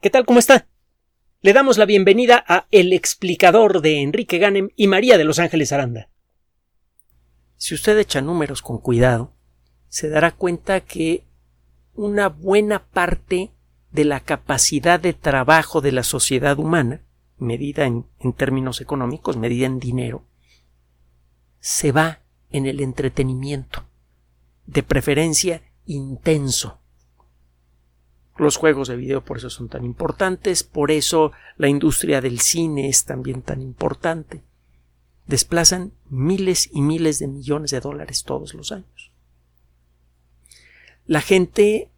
¿Qué tal? ¿Cómo está? Le damos la bienvenida a El explicador de Enrique Ganem y María de Los Ángeles Aranda. Si usted echa números con cuidado, se dará cuenta que una buena parte de la capacidad de trabajo de la sociedad humana, medida en, en términos económicos, medida en dinero, se va en el entretenimiento, de preferencia intenso. Los juegos de video por eso son tan importantes, por eso la industria del cine es también tan importante. Desplazan miles y miles de millones de dólares todos los años. La gente,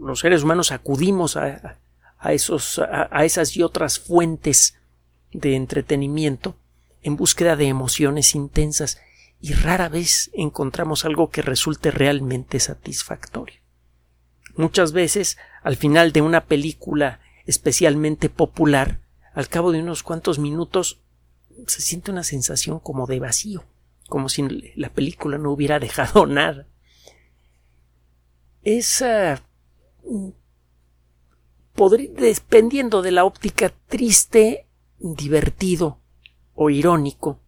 los seres humanos acudimos a, esos, a esas y otras fuentes de entretenimiento en búsqueda de emociones intensas y rara vez encontramos algo que resulte realmente satisfactorio. Muchas veces, al final de una película especialmente popular, al cabo de unos cuantos minutos, se siente una sensación como de vacío, como si la película no hubiera dejado nada. Esa dependiendo de la óptica triste, divertido o irónico,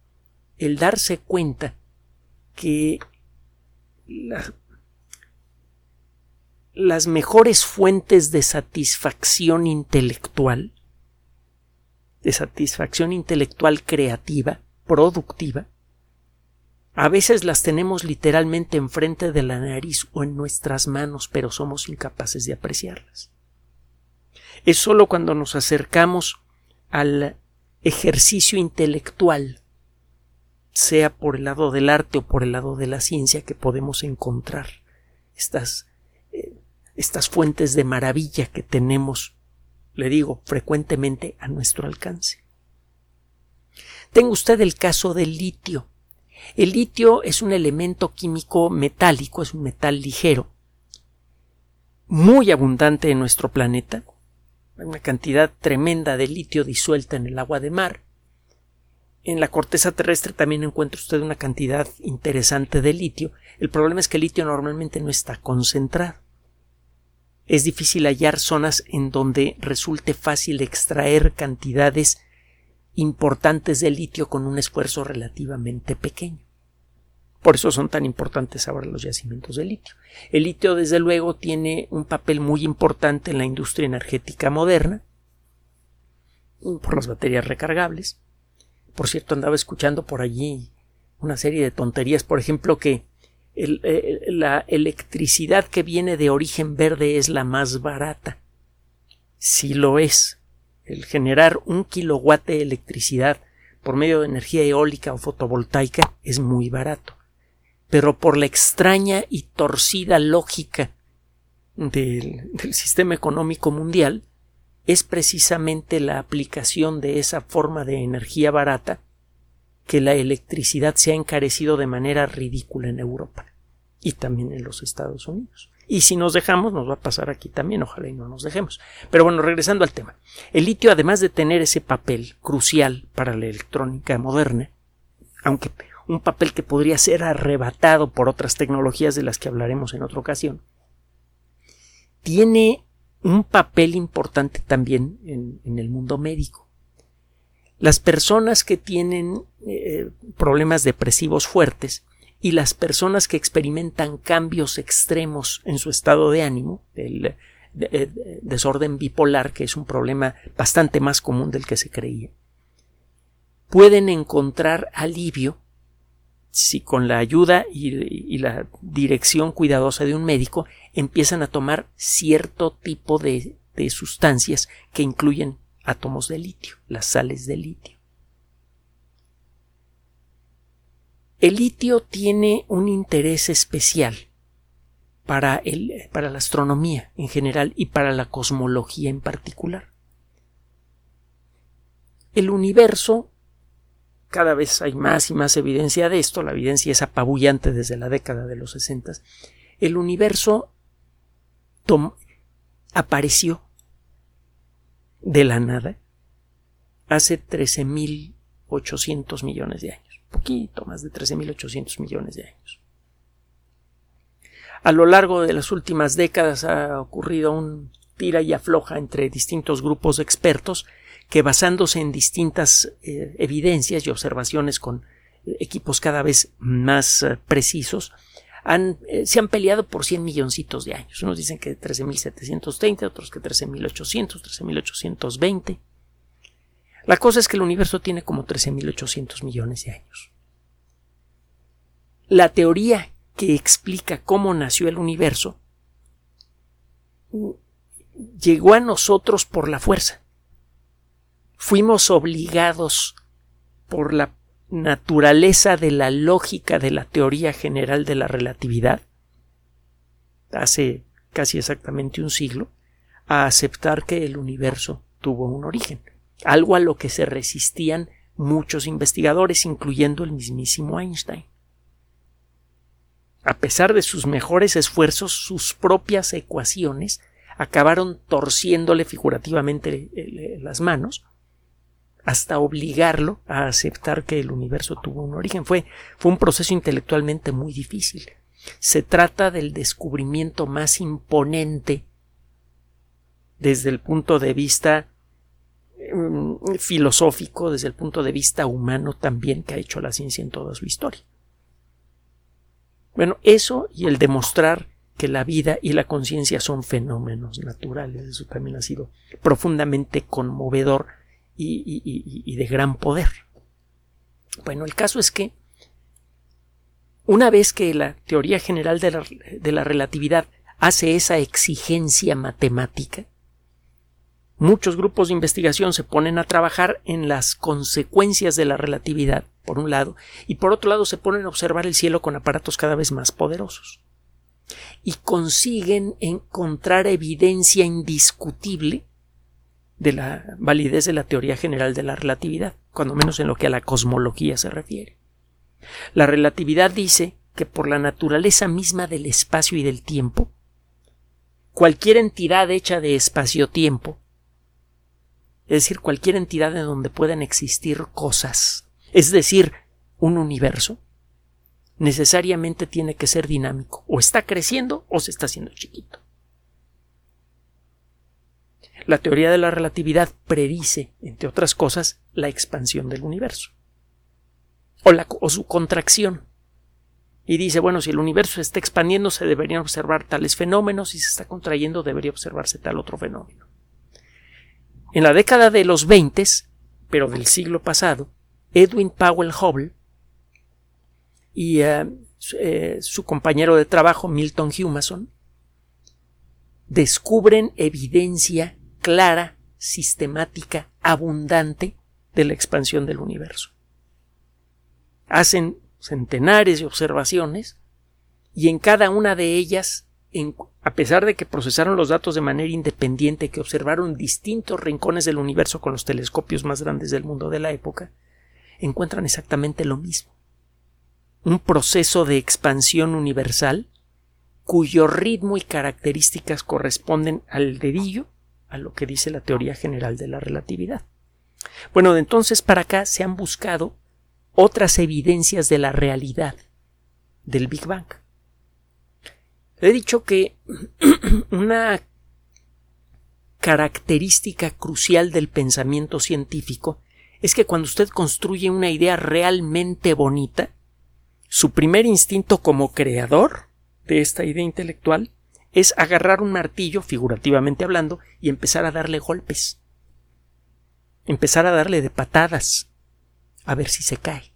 el darse cuenta que las mejores fuentes de satisfacción intelectual, de satisfacción intelectual creativa, productiva, a veces las tenemos literalmente enfrente de la nariz o en nuestras manos, pero somos incapaces de apreciarlas. Es sólo cuando nos acercamos al ejercicio intelectual sea por el lado del arte o por el lado de la ciencia que podemos encontrar estas, estas fuentes de maravilla que tenemos, le digo, frecuentemente a nuestro alcance. Tenga usted el caso del litio. El litio es un elemento químico metálico, es un metal ligero, muy abundante en nuestro planeta, una cantidad tremenda de litio disuelta en el agua de mar, en la corteza terrestre también encuentra usted una cantidad interesante de litio. El problema es que el litio normalmente no está concentrado. Es difícil hallar zonas en donde resulte fácil extraer cantidades importantes de litio con un esfuerzo relativamente pequeño. Por eso son tan importantes ahora los yacimientos de litio. El litio, desde luego, tiene un papel muy importante en la industria energética moderna, por las baterías recargables, por cierto, andaba escuchando por allí una serie de tonterías, por ejemplo, que eh, la electricidad que viene de origen verde es la más barata. Si lo es. El generar un kilowatt de electricidad por medio de energía eólica o fotovoltaica es muy barato. Pero por la extraña y torcida lógica del sistema económico mundial, es precisamente la aplicación de esa forma de energía barata que la electricidad se ha encarecido de manera ridícula en Europa y también en los Estados Unidos. Y si nos dejamos, nos va a pasar aquí también, ojalá y no nos dejemos. Pero bueno, regresando al tema. El litio, además de tener ese papel crucial para la electrónica moderna, aunque un papel que podría ser arrebatado por otras tecnologías de las que hablaremos en otra ocasión, tiene un papel importante también en, el mundo médico. Las personas que tienen eh, problemas depresivos fuertes y las personas que experimentan cambios extremos en su estado de ánimo, el eh, desorden bipolar, que es un problema bastante más común del que se creía, pueden encontrar alivio si con la ayuda y, la dirección cuidadosa de un médico empiezan a tomar cierto tipo de, de sustancias que incluyen átomos de litio, las sales de litio. El litio tiene un interés especial para, el, para la astronomía en general y para la cosmología en particular. El universo cada vez hay más y más evidencia de esto, la evidencia es apabullante desde la década de los 60. El universo apareció de la nada hace 13.800 millones de años, poquito más de 13.800 millones de años. A lo largo de las últimas décadas ha ocurrido un tira y afloja entre distintos grupos de expertos que basándose en distintas eh, evidencias y observaciones con equipos cada vez más eh, precisos, han, eh, se han peleado por 100 milloncitos de años. Unos dicen que 13.730, otros que 13.800, 13.820. La cosa es que el universo tiene como 13.800 millones de años. La teoría que explica cómo nació el universo llegó a nosotros por la fuerza. Fuimos obligados por la naturaleza de la lógica de la teoría general de la relatividad hace casi exactamente un siglo a aceptar que el universo tuvo un origen, algo a lo que se resistían muchos investigadores, incluyendo el mismísimo Einstein. A pesar de sus mejores esfuerzos, sus propias ecuaciones acabaron torciéndole figurativamente las manos hasta obligarlo a aceptar que el universo tuvo un origen. Fue, fue un proceso intelectualmente muy difícil. Se trata del descubrimiento más imponente desde el punto de vista mm, filosófico, desde el punto de vista humano también que ha hecho la ciencia en toda su historia. Bueno, eso y el demostrar que la vida y la conciencia son fenómenos naturales, eso también ha sido profundamente conmovedor y, de gran poder. Bueno, el caso es que una vez que la teoría general de la, relatividad hace esa exigencia matemática, muchos grupos de investigación se ponen a trabajar en las consecuencias de la relatividad, por un lado, y por otro lado se ponen a observar el cielo con aparatos cada vez más poderosos. Y consiguen encontrar evidencia indiscutible de la validez de la teoría general de la relatividad, cuando menos en lo que a la cosmología se refiere. La relatividad dice que por la naturaleza misma del espacio y del tiempo, cualquier entidad hecha de espacio-tiempo, es decir, cualquier entidad en donde puedan existir cosas, es decir, un universo, necesariamente tiene que ser dinámico, o está creciendo o se está haciendo chiquito. La teoría de la relatividad predice, entre otras cosas, la expansión del universo o, su contracción. Y dice, bueno, si el universo se está expandiendo, se deberían observar tales fenómenos, si se está contrayendo, debería observarse tal otro fenómeno. En la década de los 20, pero del siglo pasado, Edwin Powell Hubble y eh, eh, su compañero de trabajo, Milton Humason, descubren evidencia clara, sistemática, abundante de la expansión del universo. Hacen centenares de observaciones y en cada una de ellas, a pesar de que procesaron los datos de manera independiente, que observaron distintos rincones del universo con los telescopios más grandes del mundo de la época, encuentran exactamente lo mismo. Un proceso de expansión universal cuyo ritmo y características corresponden al dedillo a lo que dice la teoría general de la relatividad. Bueno, de entonces para acá se han buscado otras evidencias de la realidad del Big Bang. He dicho que una característica crucial del pensamiento científico es que cuando usted construye una idea realmente bonita, su primer instinto como creador de esta idea intelectual es agarrar un martillo, figurativamente hablando, y empezar a darle golpes. Empezar a darle de patadas, a ver si se cae.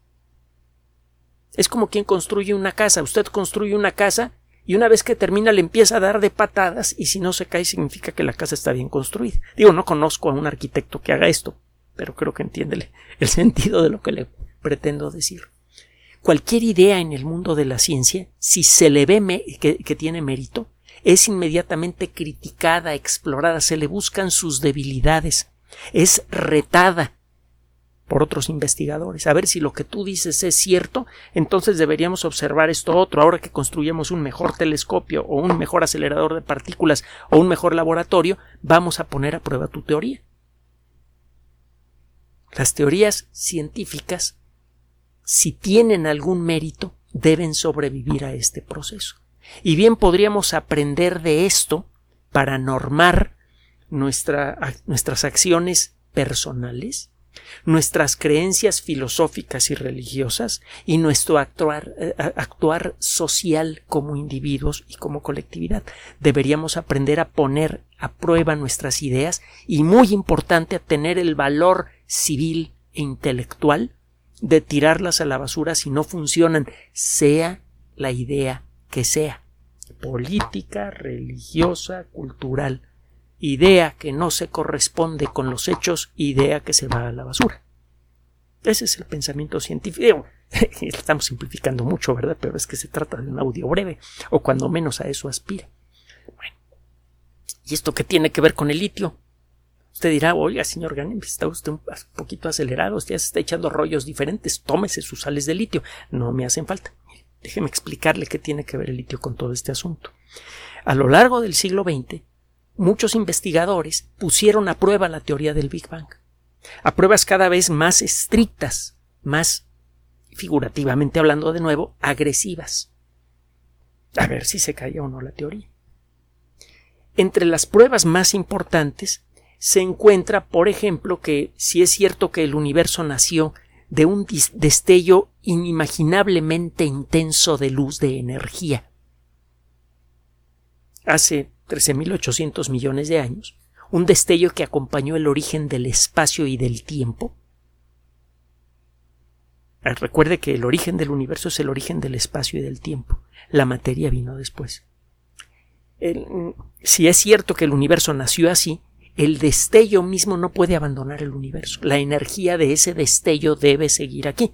Es como quien construye una casa. Usted construye una casa y una vez que termina le empieza a dar de patadas y si no se cae significa que la casa está bien construida. Digo, no conozco a un arquitecto que haga esto, pero creo que entiende el sentido de lo que le pretendo decir. Cualquier idea en el mundo de la ciencia, si se le ve que tiene mérito, es inmediatamente criticada, explorada, se le buscan sus debilidades, es retada por otros investigadores. A ver si lo que tú dices es cierto, entonces deberíamos observar esto otro. Ahora que construyamos un mejor telescopio o un mejor acelerador de partículas o un mejor laboratorio, vamos a poner a prueba tu teoría. Las teorías científicas, si tienen algún mérito, deben sobrevivir a este proceso. Y bien podríamos aprender de esto para normar nuestras acciones personales, nuestras creencias filosóficas y religiosas y nuestro actuar, eh, actuar, social como individuos y como colectividad. Deberíamos aprender a poner a prueba nuestras ideas y, muy importante, a tener el valor civil e intelectual de tirarlas a la basura si no funcionan, sea la idea que sea, política, religiosa, cultural idea que no se corresponde con los hechos, idea que se va a la basura. Ese es el pensamiento científico. Estamos simplificando mucho, ¿verdad? Pero es que se trata de un audio breve, o cuando menos a eso aspira. Bueno, ¿y esto qué tiene que ver con el litio? Usted dirá, oiga, señor Ganem, está usted un poquito acelerado, usted ya se está echando rollos diferentes, tómese sus sales de litio. No me hacen falta. Déjeme explicarle qué tiene que ver el litio con todo este asunto. A lo largo del siglo XX, muchos investigadores pusieron a prueba la teoría del Big Bang, a pruebas cada vez más estrictas, más figurativamente hablando de nuevo, agresivas. A ver si se caía o no la teoría. Entre las pruebas más importantes se encuentra, por ejemplo, que si es cierto que el universo nació de un destello inimaginablemente intenso de luz de energía. Hace 13.800 millones de años, un destello que acompañó el origen del espacio y del tiempo. Ah, recuerde que el origen del universo es el origen del espacio y del tiempo. La materia vino después. si es cierto que el universo nació así, el destello mismo no puede abandonar el universo. La energía de ese destello debe seguir aquí.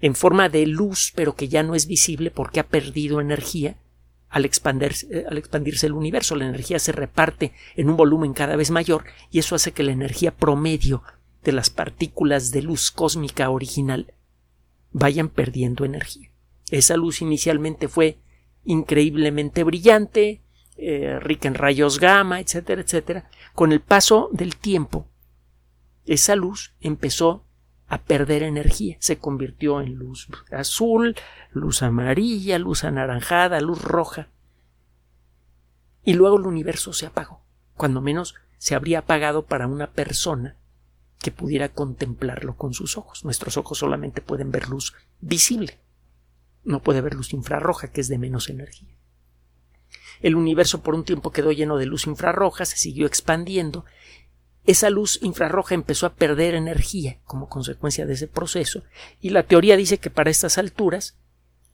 En forma de luz, pero que ya no es visible porque ha perdido energía al expandirse, eh, al expandirse el universo. La energía se reparte en un volumen cada vez mayor y eso hace que la energía promedio de las partículas de luz cósmica original vayan perdiendo energía. Esa luz inicialmente fue increíblemente brillante, eh, rica en rayos gamma, etcétera, etcétera. Con el paso del tiempo, esa luz empezó a perder energía, se convirtió en luz azul, luz amarilla, luz anaranjada, luz roja. Y luego el universo se apagó. Cuando menos se habría apagado para una persona que pudiera contemplarlo con sus ojos. Nuestros ojos solamente pueden ver luz visible. No puede ver luz infrarroja, que es de menos energía. El universo por un tiempo quedó lleno de luz infrarroja, se siguió expandiendo esa luz infrarroja empezó a perder energía como consecuencia de ese proceso y la teoría dice que para estas alturas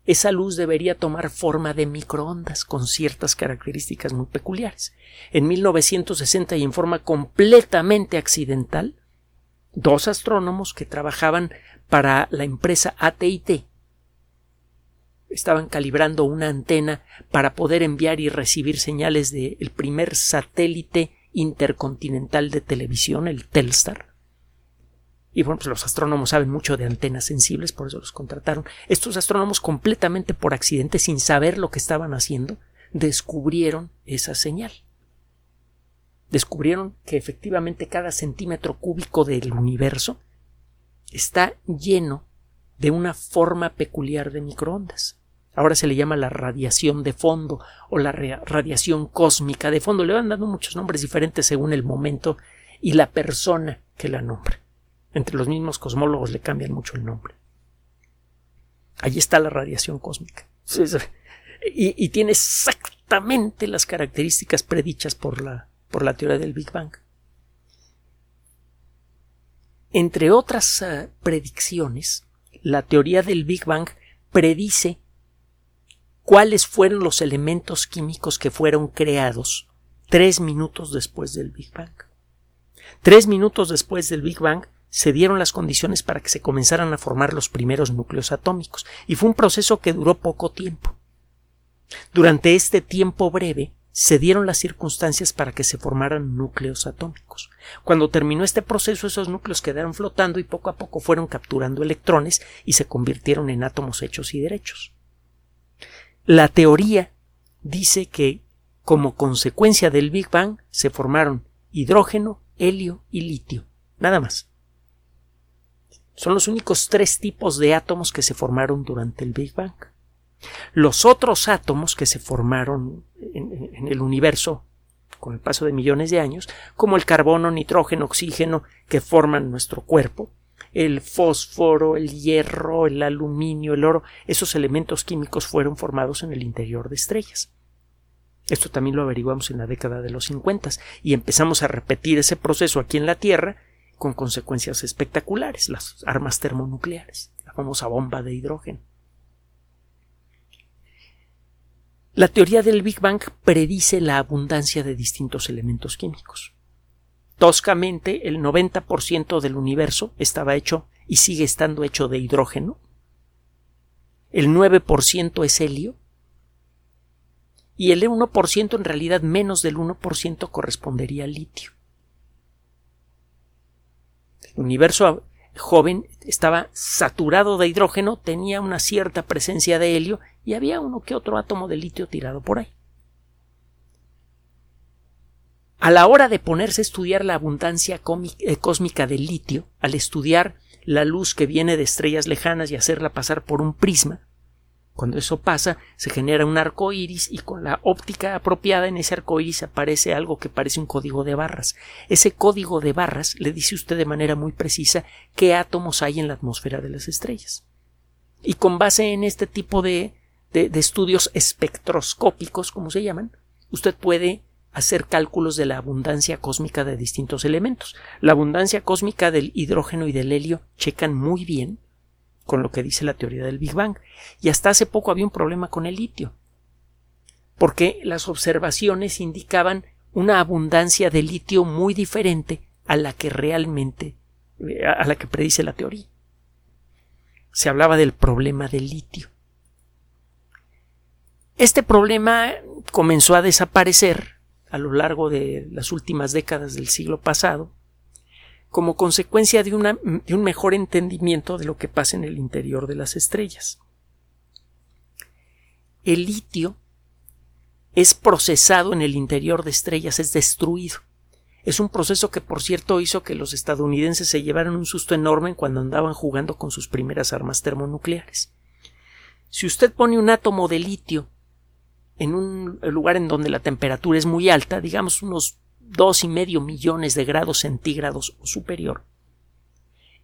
esa luz debería tomar forma de microondas con ciertas características muy peculiares. En 1960 y en forma completamente accidental, dos astrónomos que trabajaban para la empresa AT&T estaban calibrando una antena para poder enviar y recibir señales del primer satélite intercontinental de televisión, el Telstar. Y bueno, pues los astrónomos saben mucho de antenas sensibles, por eso los contrataron. Estos astrónomos, completamente por accidente, sin saber lo que estaban haciendo, descubrieron esa señal. Descubrieron que efectivamente cada centímetro cúbico del universo está lleno de una forma peculiar de microondas. Ahora se le llama la radiación de fondo o la radiación cósmica de fondo. Le van dando muchos nombres diferentes según el momento y la persona que la nombra. Entre los mismos cosmólogos le cambian mucho el nombre. Allí está la radiación cósmica. Y, tiene exactamente las características predichas por la, por la teoría del Big Bang. Entre otras eh, predicciones, la teoría del Big Bang predice cuáles fueron los elementos químicos que fueron creados tres minutos después del Big Bang. Tres minutos después del Big Bang se dieron las condiciones para que se comenzaran a formar los primeros núcleos atómicos, y fue un proceso que duró poco tiempo. Durante este tiempo breve se dieron las circunstancias para que se formaran núcleos atómicos. Cuando terminó este proceso, esos núcleos quedaron flotando y poco a poco fueron capturando electrones y se convirtieron en átomos hechos y derechos. La teoría dice que como consecuencia del Big Bang se formaron hidrógeno, helio y litio. Nada más. Son los únicos tres tipos de átomos que se formaron durante el Big Bang. Los otros átomos que se formaron en, el universo con el paso de millones de años, como el carbono, nitrógeno, oxígeno que forman nuestro cuerpo, el fósforo, el hierro, el aluminio, el oro, esos elementos químicos fueron formados en el interior de estrellas. Esto también lo averiguamos en la década de los 50 y empezamos a repetir ese proceso aquí en la Tierra con consecuencias espectaculares, las armas termonucleares, la famosa bomba de hidrógeno. La teoría del Big Bang predice la abundancia de distintos elementos químicos. Toscamente, el 90% del universo estaba hecho y sigue estando hecho de hidrógeno. El 9% es helio. Y el 1%, en realidad menos del 1%, correspondería al litio. El universo joven estaba saturado de hidrógeno, tenía una cierta presencia de helio y había uno que otro átomo de litio tirado por ahí. A la hora de ponerse a estudiar la abundancia eh, cósmica del litio, al estudiar la luz que viene de estrellas lejanas y hacerla pasar por un prisma, cuando eso pasa, se genera un arco iris y con la óptica apropiada en ese arco iris aparece algo que parece un código de barras. Ese código de barras le dice usted de manera muy precisa qué átomos hay en la atmósfera de las estrellas. Y con base en este tipo de, de estudios espectroscópicos, como se llaman, usted puede hacer cálculos de la abundancia cósmica de distintos elementos. La abundancia cósmica del hidrógeno y del helio checan muy bien con lo que dice la teoría del Big Bang. Y hasta hace poco había un problema con el litio, porque las observaciones indicaban una abundancia de litio muy diferente a la que realmente a la que predice la teoría. Se hablaba del problema del litio. Este problema comenzó a desaparecer a lo largo de las últimas décadas del siglo pasado, como consecuencia de, de, un mejor entendimiento de lo que pasa en el interior de las estrellas. El litio es procesado en el interior de estrellas, es destruido. Es un proceso que, por cierto, hizo que los estadounidenses se llevaran un susto enorme cuando andaban jugando con sus primeras armas termonucleares. Si usted pone un átomo de litio en un lugar en donde la temperatura es muy alta, digamos unos dos y medio millones de grados centígrados o superior,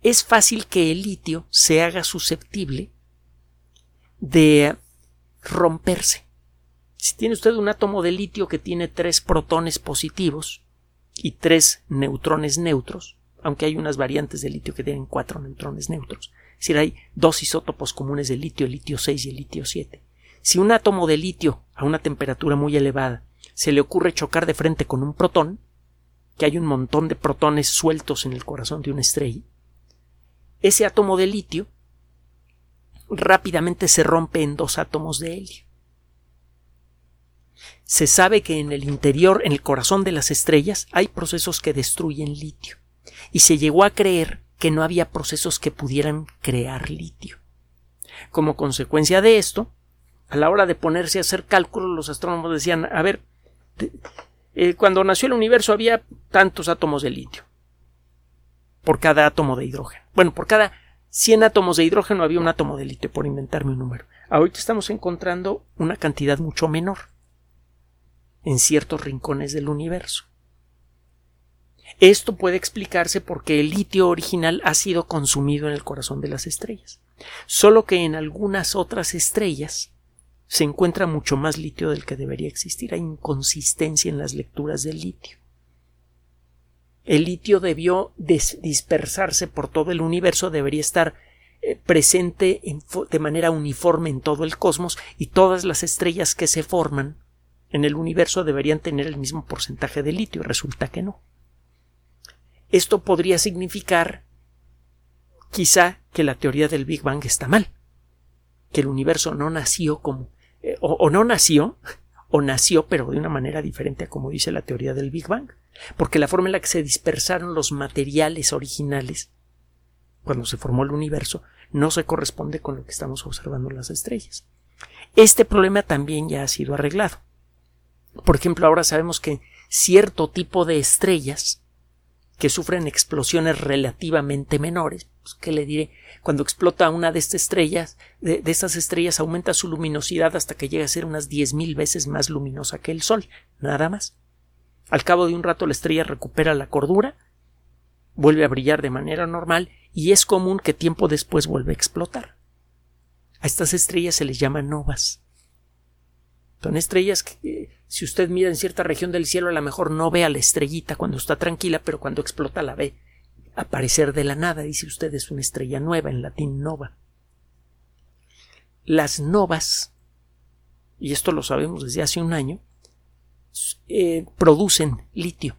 es fácil que el litio se haga susceptible de romperse. Si tiene usted un átomo de litio que tiene tres protones positivos y tres neutrones neutros, aunque hay unas variantes de litio que tienen cuatro neutrones neutros, es decir, hay dos isótopos comunes de litio, el litio 6 y el litio 7. Si un átomo de litio a una temperatura muy elevada se le ocurre chocar de frente con un protón, que hay un montón de protones sueltos en el corazón de una estrella, ese átomo de litio rápidamente se rompe en dos átomos de helio. Se sabe que en el interior, en el corazón de las estrellas, hay procesos que destruyen litio, y se llegó a creer que no había procesos que pudieran crear litio. Como consecuencia de esto, a la hora de ponerse a hacer cálculos, los astrónomos decían, a ver, eh, cuando nació el universo había tantos átomos de litio por cada átomo de hidrógeno. Bueno, por cada 100 átomos de hidrógeno había un átomo de litio, por inventarme un número. Ahorita estamos encontrando una cantidad mucho menor en ciertos rincones del universo. Esto puede explicarse porque el litio original ha sido consumido en el corazón de las estrellas. Solo que en algunas otras estrellas se encuentra mucho más litio del que debería existir. Hay inconsistencia en las lecturas del litio. El litio debió dispersarse por todo el universo, debería estar eh, presente de manera uniforme en todo el cosmos y todas las estrellas que se forman en el universo deberían tener el mismo porcentaje de litio resulta que no. Esto podría significar quizá que la teoría del Big Bang está mal, que el universo no nació como eh, o, no nació, o nació pero de una manera diferente a como dice la teoría del Big Bang, porque la forma en la que se dispersaron los materiales originales cuando se formó el universo no se corresponde con lo que estamos observando en las estrellas. Este problema también ya ha sido arreglado. Por ejemplo, ahora sabemos que cierto tipo de estrellas que sufren explosiones relativamente menores, pues, ¿qué le diré? Cuando explota una de estas estrellas, de, estas estrellas aumenta su luminosidad hasta que llega a ser unas 10.000 veces más luminosa que el Sol, nada más. Al cabo de un rato la estrella recupera la cordura, vuelve a brillar de manera normal y es común que tiempo después vuelva a explotar. A estas estrellas se les llama novas. Son estrellas que si usted mira en cierta región del cielo a lo mejor no ve a la estrellita cuando está tranquila, pero cuando explota la ve aparecer de la nada. Dice usted es una estrella nueva, en latín nova. Las novas, y esto lo sabemos desde hace un año, eh, producen litio.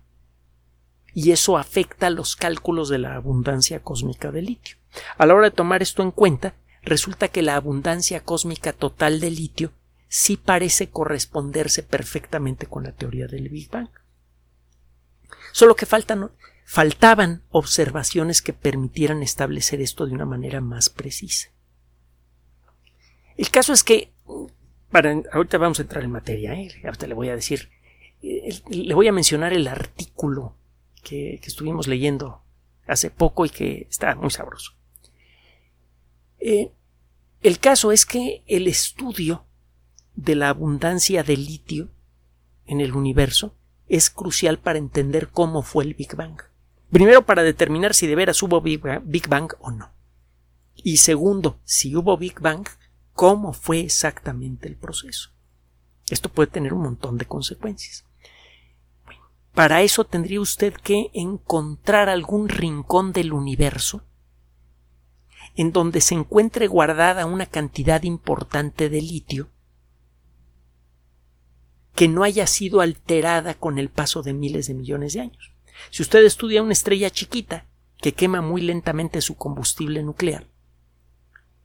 Y eso afecta los cálculos de la abundancia cósmica de litio. A la hora de tomar esto en cuenta, resulta que la abundancia cósmica total de litio sí parece corresponderse perfectamente con la teoría del Big Bang. Solo que faltan, faltaban observaciones que permitieran establecer esto de una manera más precisa. El caso es que, para, ahorita vamos a entrar en materia, ¿eh? ahorita le voy a decir, eh, le voy a mencionar el artículo que, estuvimos leyendo hace poco y que está muy sabroso. Eh, el caso es que el estudio de la abundancia de litio en el universo es crucial para entender cómo fue el Big Bang. Primero, para determinar si de veras hubo Big Bang o no. Y segundo, si hubo Big Bang, cómo fue exactamente el proceso. Esto puede tener un montón de consecuencias. para eso tendría usted que encontrar algún rincón del universo en donde se encuentre guardada una cantidad importante de litio que no haya sido alterada con el paso de miles de millones de años. Si usted estudia una estrella chiquita que quema muy lentamente su combustible nuclear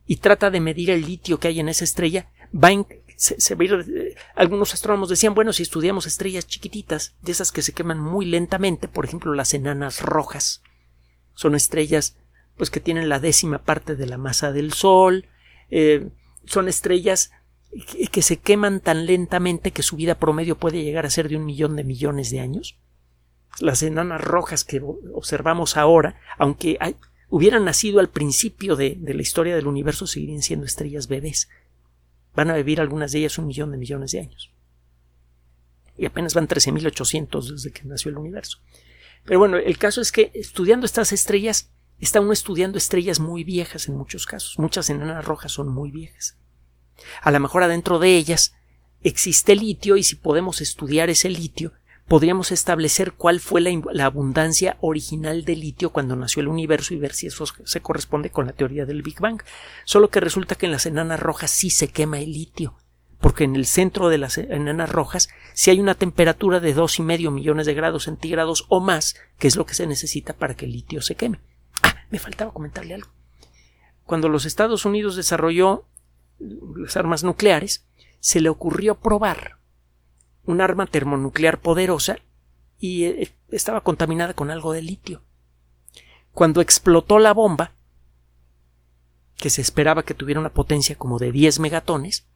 y trata de medir el litio que hay en esa estrella, va se, eh, algunos astrónomos decían, bueno, si estudiamos estrellas chiquititas, de esas que se queman muy lentamente, por ejemplo, las enanas rojas, son estrellas pues que tienen la décima parte de la masa del Sol, eh, son estrellas que se queman tan lentamente que su vida promedio puede llegar a ser de un millón de millones de años. Las enanas rojas que observamos ahora, aunque hubieran nacido al principio de, la historia del universo, seguirían siendo estrellas bebés. Van a vivir algunas de ellas un millón de millones de años. Y apenas van 13.800 desde que nació el universo. Pero bueno, el caso es que estudiando estas estrellas, está uno estudiando estrellas muy viejas en muchos casos. Muchas enanas rojas son muy viejas. A lo mejor adentro de ellas existe litio y si podemos estudiar ese litio, podríamos establecer cuál fue la, abundancia original de litio cuando nació el universo y ver si eso se corresponde con la teoría del Big Bang. Solo que resulta que en las enanas rojas sí se quema el litio, porque en el centro de las enanas rojas sí hay una temperatura de dos y medio millones de grados centígrados o más, que es lo que se necesita para que el litio se queme. Ah, me faltaba comentarle algo. Cuando los Estados Unidos desarrolló las armas nucleares, se le ocurrió probar un arma termonuclear poderosa y eh, estaba contaminada con algo de litio. Cuando explotó la bomba, que se esperaba que tuviera una potencia como de 10 megatones,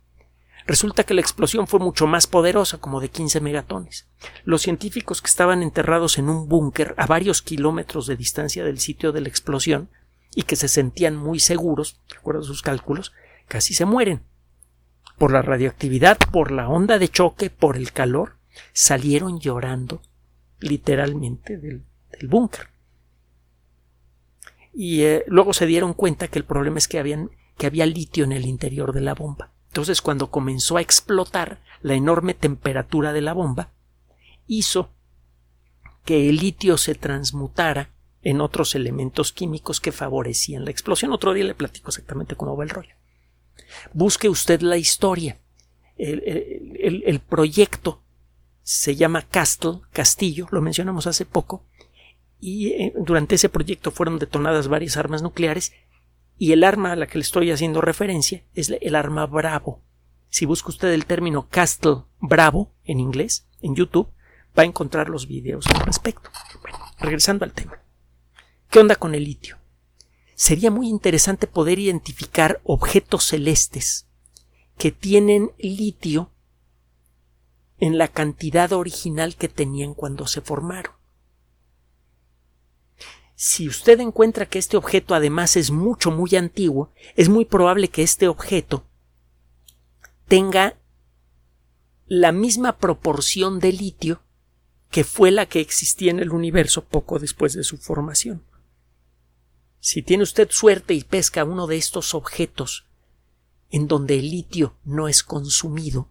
resulta que la explosión fue mucho más poderosa, como de 15 megatones. Los científicos que estaban enterrados en un búnker a varios kilómetros de distancia del sitio de la explosión y que se sentían muy seguros, de acuerdo a sus cálculos, casi se mueren. Por la radioactividad, por la onda de choque, por el calor, salieron llorando literalmente del, búnker. Y eh, luego se dieron cuenta que el problema es que, habían, que había litio en el interior de la bomba. Entonces, cuando comenzó a explotar, la enorme temperatura de la bomba hizo que el litio se transmutara en otros elementos químicos que favorecían la explosión. Otro día le platico exactamente cómo va el rollo. Busque usted la historia. El, proyecto se llama Castle, Castillo, lo mencionamos hace poco, y eh, durante ese proyecto fueron detonadas varias armas nucleares y el arma a la que le estoy haciendo referencia es el arma Bravo. Si busca usted el término Castle Bravo en inglés en YouTube, va a encontrar los videos al respecto. Regresando al tema. ¿Qué onda con el litio? Sería muy interesante poder identificar objetos celestes que tienen litio en la cantidad original que tenían cuando se formaron. Si usted encuentra que este objeto además es mucho muy antiguo, es muy probable que este objeto tenga la misma proporción de litio que fue la que existía en el universo poco después de su formación. Si tiene usted suerte y pesca uno de estos objetos en donde el litio no es consumido,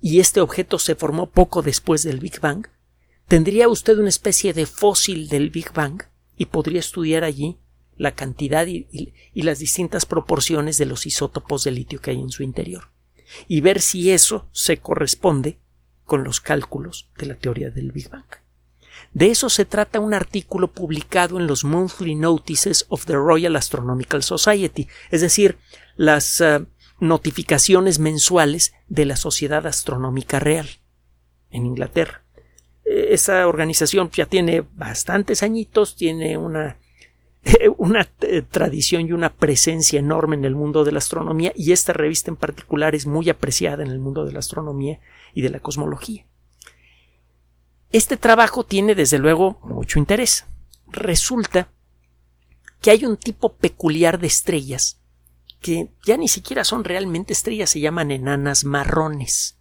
y este objeto se formó poco después del Big Bang, tendría usted una especie de fósil del Big Bang y podría estudiar allí la cantidad y, las distintas proporciones de los isótopos de litio que hay en su interior y ver si eso se corresponde con los cálculos de la teoría del Big Bang. De eso se trata un artículo publicado en los Monthly Notices of the Royal Astronomical Society, es decir, las eh, notificaciones mensuales de la Sociedad Astronómica Real en Inglaterra. Eh, esa organización ya tiene bastantes añitos, tiene una una eh, tradición y una presencia enorme en el mundo de la astronomía y esta revista en particular es muy apreciada en el mundo de la astronomía y de la cosmología. Este trabajo tiene desde luego mucho interés. Resulta que hay un tipo peculiar de estrellas que ya ni siquiera son realmente estrellas, se llaman enanas marrones.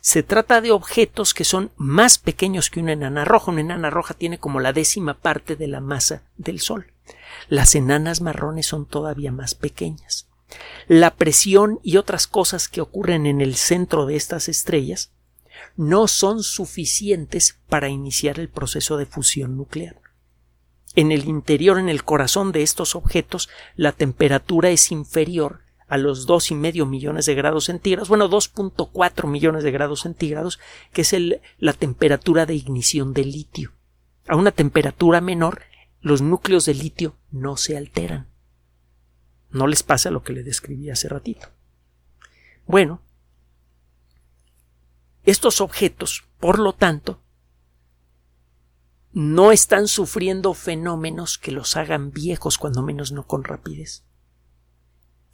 Se trata de objetos que son más pequeños que una enana roja. Una enana roja tiene como la décima parte de la masa del Sol. Las enanas marrones son todavía más pequeñas. La presión y otras cosas que ocurren en el centro de estas estrellas no son suficientes para iniciar el proceso de fusión nuclear. En el interior, en el corazón de estos objetos, la temperatura es inferior a los dos y medio millones de grados centígrados, bueno, 2.4 millones de grados centígrados, que es la temperatura de ignición del litio. A una temperatura menor, los núcleos de litio no se alteran. No les pasa lo que le describí hace ratito. Bueno, estos objetos, por lo tanto, no están sufriendo fenómenos que los hagan viejos, cuando menos no con rapidez.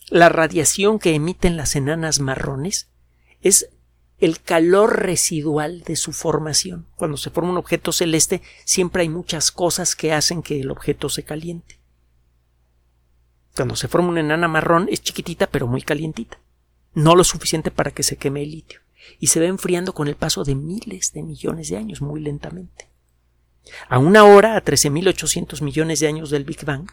La radiación que emiten las enanas marrones es el calor residual de su formación. Cuando se forma un objeto celeste, siempre hay muchas cosas que hacen que el objeto se caliente. Cuando se forma una enana marrón es chiquitita pero muy calientita. No lo suficiente para que se queme el litio. Y se va enfriando con el paso de miles de millones de años, muy lentamente. A una hora, a 13.800 millones de años del Big Bang,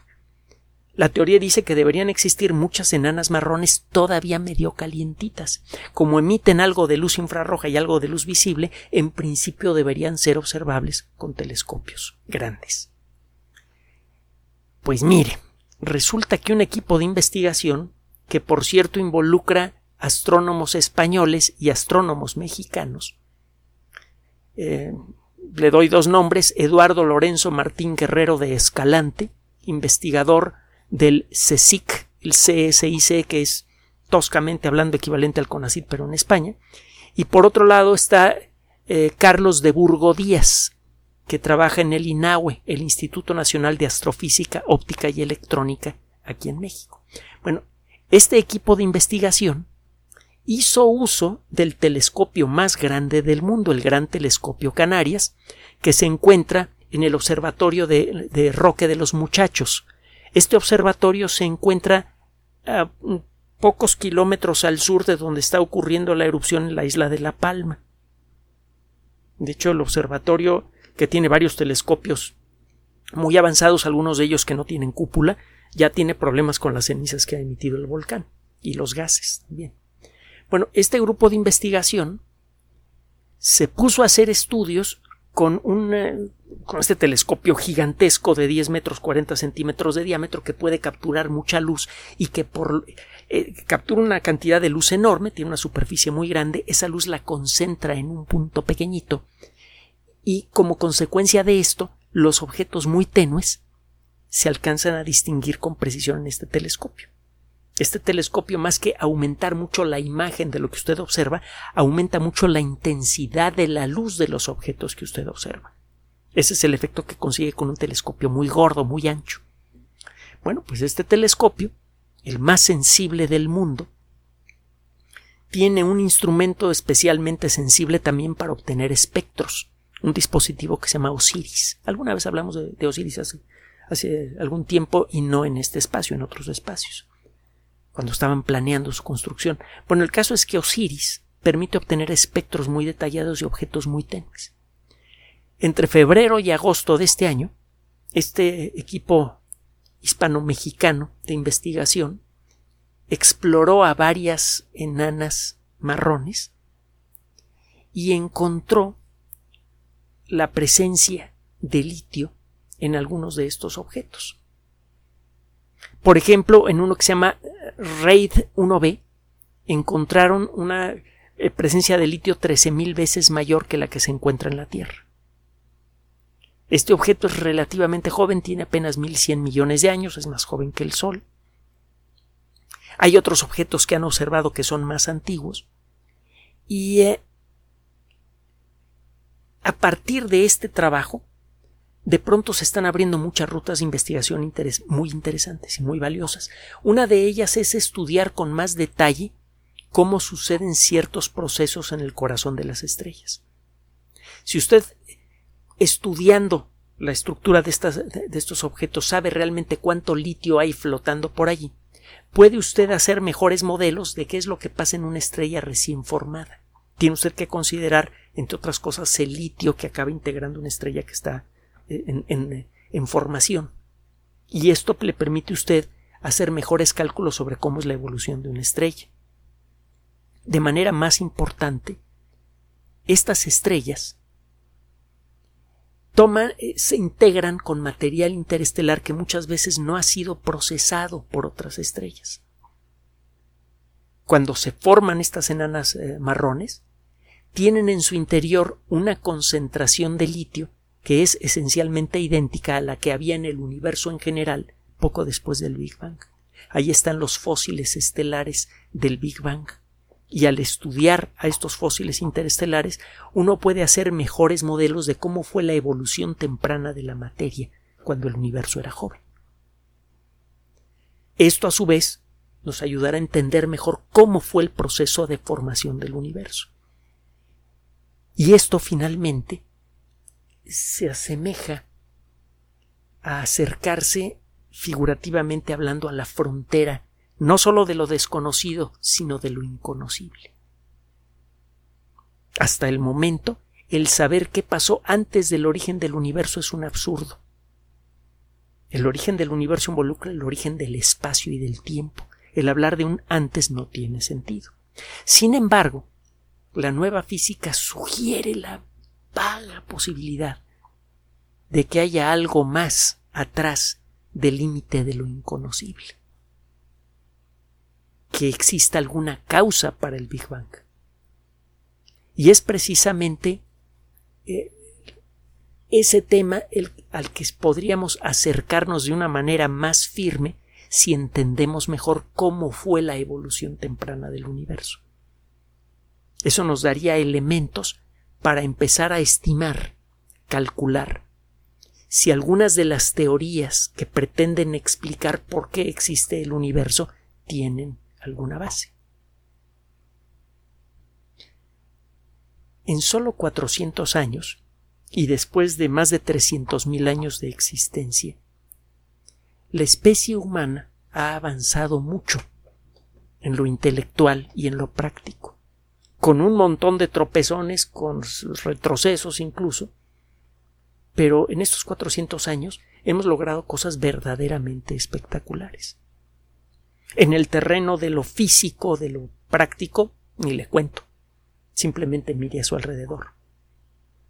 la teoría dice que deberían existir muchas enanas marrones todavía medio calientitas. Como emiten algo de luz infrarroja y algo de luz visible, en principio deberían ser observables con telescopios grandes. Pues mire, resulta que un equipo de investigación, que por cierto involucra astrónomos españoles y astrónomos mexicanos, eh, le doy dos nombres, Eduardo Lorenzo Martín Guerrero de Escalante, investigador del CSIC, el CSIC, que es toscamente hablando equivalente al CONACYT, pero en España. Y por otro lado está eh, Carlos de Burgo Díaz, que trabaja en el INAHUE, el Instituto Nacional de Astrofísica, Óptica y Electrónica, aquí en México. Bueno, este equipo de investigación hizo uso del telescopio más grande del mundo, el Gran Telescopio Canarias, que se encuentra en el Observatorio de Roque de los Muchachos, este observatorio se encuentra a pocos kilómetros al sur de donde está ocurriendo la erupción en la isla de La Palma. De hecho, el observatorio, que tiene varios telescopios muy avanzados, algunos de ellos que no tienen cúpula, ya tiene problemas con las cenizas que ha emitido el volcán y los gases también. Bueno, este grupo de investigación se puso a hacer estudios con, un, eh, con este telescopio gigantesco de 10 metros 40 centímetros de diámetro que puede capturar mucha luz y que por eh, captura una cantidad de luz enorme, tiene una superficie muy grande, esa luz la concentra en un punto pequeñito y como consecuencia de esto los objetos muy tenues se alcanzan a distinguir con precisión en este telescopio. Este telescopio, más que aumentar mucho la imagen de lo que usted observa, aumenta mucho la intensidad de la luz de los objetos que usted observa. Ese es el efecto que consigue con un telescopio muy gordo, muy ancho. Bueno, pues este telescopio, el más sensible del mundo, tiene un instrumento especialmente sensible también para obtener espectros, un dispositivo que se llama Osiris. Alguna vez hablamos de, Osiris hace, algún tiempo y no en este espacio, en otros espacios cuando estaban planeando su construcción. Bueno, el caso es que Osiris permite obtener espectros muy detallados de objetos muy tenues. Entre febrero y agosto de este año, este equipo hispano-mexicano de investigación exploró a varias enanas marrones y encontró la presencia de litio en algunos de estos objetos. Por ejemplo, en uno que se llama RAID 1B, encontraron una eh, presencia de litio 13.000 veces mayor que la que se encuentra en la Tierra. Este objeto es relativamente joven, tiene apenas 1.100 millones de años, es más joven que el Sol. Hay otros objetos que han observado que son más antiguos. Y eh, a partir de este trabajo, de pronto se están abriendo muchas rutas de investigación muy interesantes y muy valiosas. Una de ellas es estudiar con más detalle cómo suceden ciertos procesos en el corazón de las estrellas. Si usted, estudiando la estructura de, de estos objetos, sabe realmente cuánto litio hay flotando por allí, puede usted hacer mejores modelos de qué es lo que pasa en una estrella recién formada. Tiene usted que considerar, entre otras cosas, el litio que acaba integrando una estrella que está en, formación. Y esto le permite a usted hacer mejores cálculos sobre cómo es la evolución de una estrella. De manera más importante, estas estrellas toman, eh, se integran con material interestelar que muchas veces no ha sido procesado por otras estrellas. Cuando se forman estas enanas eh, marrones, tienen en su interior una concentración de litio que es esencialmente idéntica a la que había en el universo en general poco después del Big Bang. Ahí están los fósiles estelares del Big Bang. Y al estudiar a estos fósiles interestelares, uno puede hacer mejores modelos de cómo fue la evolución temprana de la materia cuando el universo era joven. Esto, a su vez, nos ayudará a entender mejor cómo fue el proceso de formación del universo. Y esto, finalmente, se asemeja a acercarse figurativamente hablando a la frontera no sólo de lo desconocido, sino de lo inconocible. Hasta el momento, el saber qué pasó antes del origen del universo es un absurdo. El origen del universo involucra el origen del espacio y del tiempo. El hablar de un antes no tiene sentido. Sin embargo, la nueva física sugiere la vaga posibilidad de que haya algo más atrás del límite de lo inconocible, que exista alguna causa para el Big Bang. Y es precisamente eh, ese tema el, al que podríamos acercarnos de una manera más firme si entendemos mejor cómo fue la evolución temprana del universo. Eso nos daría elementos para empezar a estimar, calcular, si algunas de las teorías que pretenden explicar por qué existe el universo tienen alguna base. En solo 400 años, y después de más de 300.000 años de existencia, la especie humana ha avanzado mucho en lo intelectual y en lo práctico con un montón de tropezones, con retrocesos incluso, pero en estos 400 años hemos logrado cosas verdaderamente espectaculares. En el terreno de lo físico, de lo práctico, ni le cuento. Simplemente mire a su alrededor.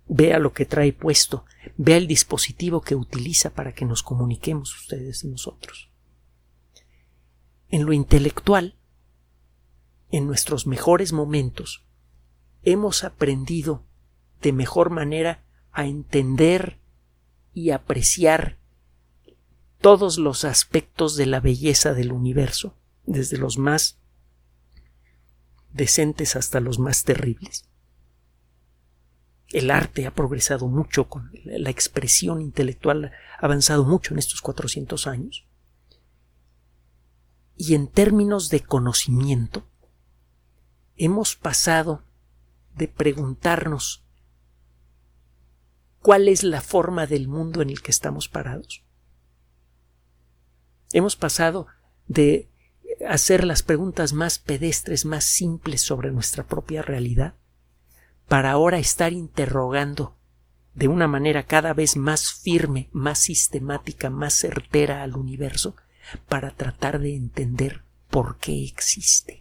Vea lo que trae puesto, vea el dispositivo que utiliza para que nos comuniquemos ustedes y nosotros. En lo intelectual, en nuestros mejores momentos, hemos aprendido de mejor manera a entender y apreciar todos los aspectos de la belleza del universo, desde los más decentes hasta los más terribles. El arte ha progresado mucho, con la expresión intelectual ha avanzado mucho en estos 400 años. Y en términos de conocimiento, hemos pasado de preguntarnos cuál es la forma del mundo en el que estamos parados. Hemos pasado de hacer las preguntas más pedestres, más simples sobre nuestra propia realidad, para ahora estar interrogando de una manera cada vez más firme, más sistemática, más certera al universo, para tratar de entender por qué existe.